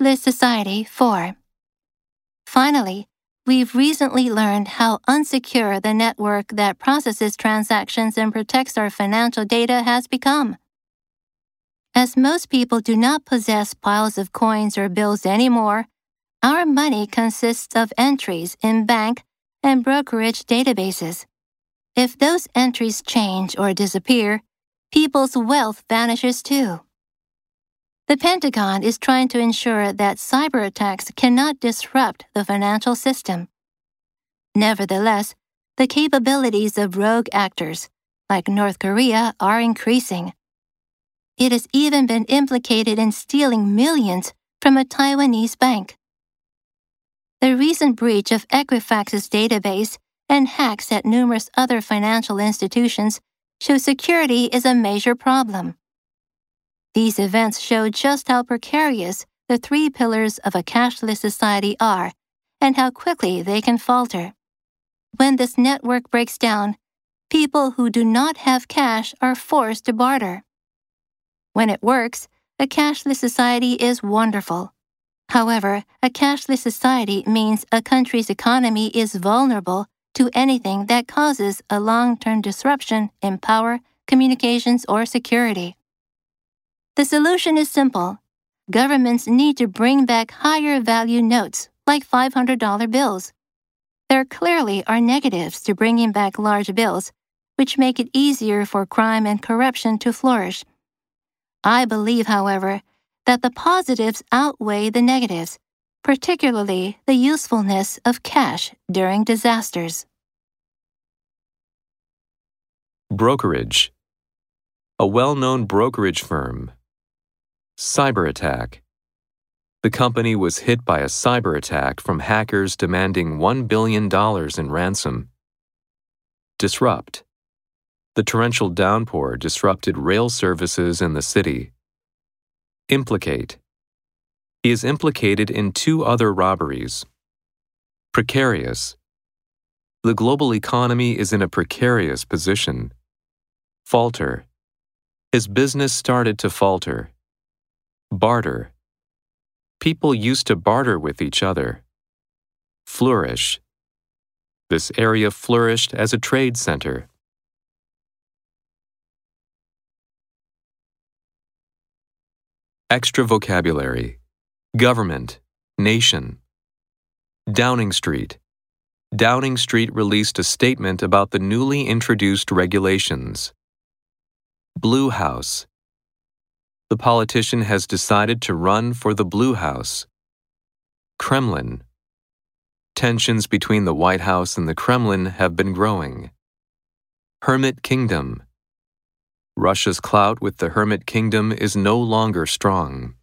Cashless Society 4. Finally, we've recently learned how unsecure the network that processes transactions and protects our financial data has become. As most people do not possess piles of coins or bills anymore, our money consists of entries in bank and brokerage databases. If those entries change or disappear, people's wealth vanishes too. The Pentagon is trying to ensure that cyber attacks cannot disrupt the financial system. Nevertheless, the capabilities of rogue actors, like North Korea, are increasing. It has even been implicated in stealing millions from a Taiwanese bank. The recent breach of Equifax's database and hacks at numerous other financial institutions show security is a major problem. These events show just how precarious the three pillars of a cashless society are and how quickly they can falter. When this network breaks down, people who do not have cash are forced to barter. When it works, a cashless society is wonderful. However, a cashless society means a country's economy is vulnerable to anything that causes a long term disruption in power, communications, or security. The solution is simple. Governments need to bring back higher value notes, like $500 bills. There clearly are negatives to bringing back large bills, which make it easier for crime and corruption to flourish. I believe, however, that the positives outweigh the negatives, particularly the usefulness of cash during disasters. Brokerage A well known brokerage firm Cyber attack. The company was hit by a cyber attack from hackers demanding $1 billion in ransom. Disrupt. The torrential downpour disrupted rail services in the city. Implicate. He is implicated in two other robberies. Precarious. The global economy is in a precarious position. Falter. His business started to falter. Barter. People used to barter with each other. Flourish. This area flourished as a trade center. Extra vocabulary Government, Nation. Downing Street. Downing Street released a statement about the newly introduced regulations. Blue House the politician has decided to run for the Blue House. Kremlin. Tensions between the White House and the Kremlin have been growing. Hermit Kingdom. Russia's clout with the Hermit Kingdom is no longer strong.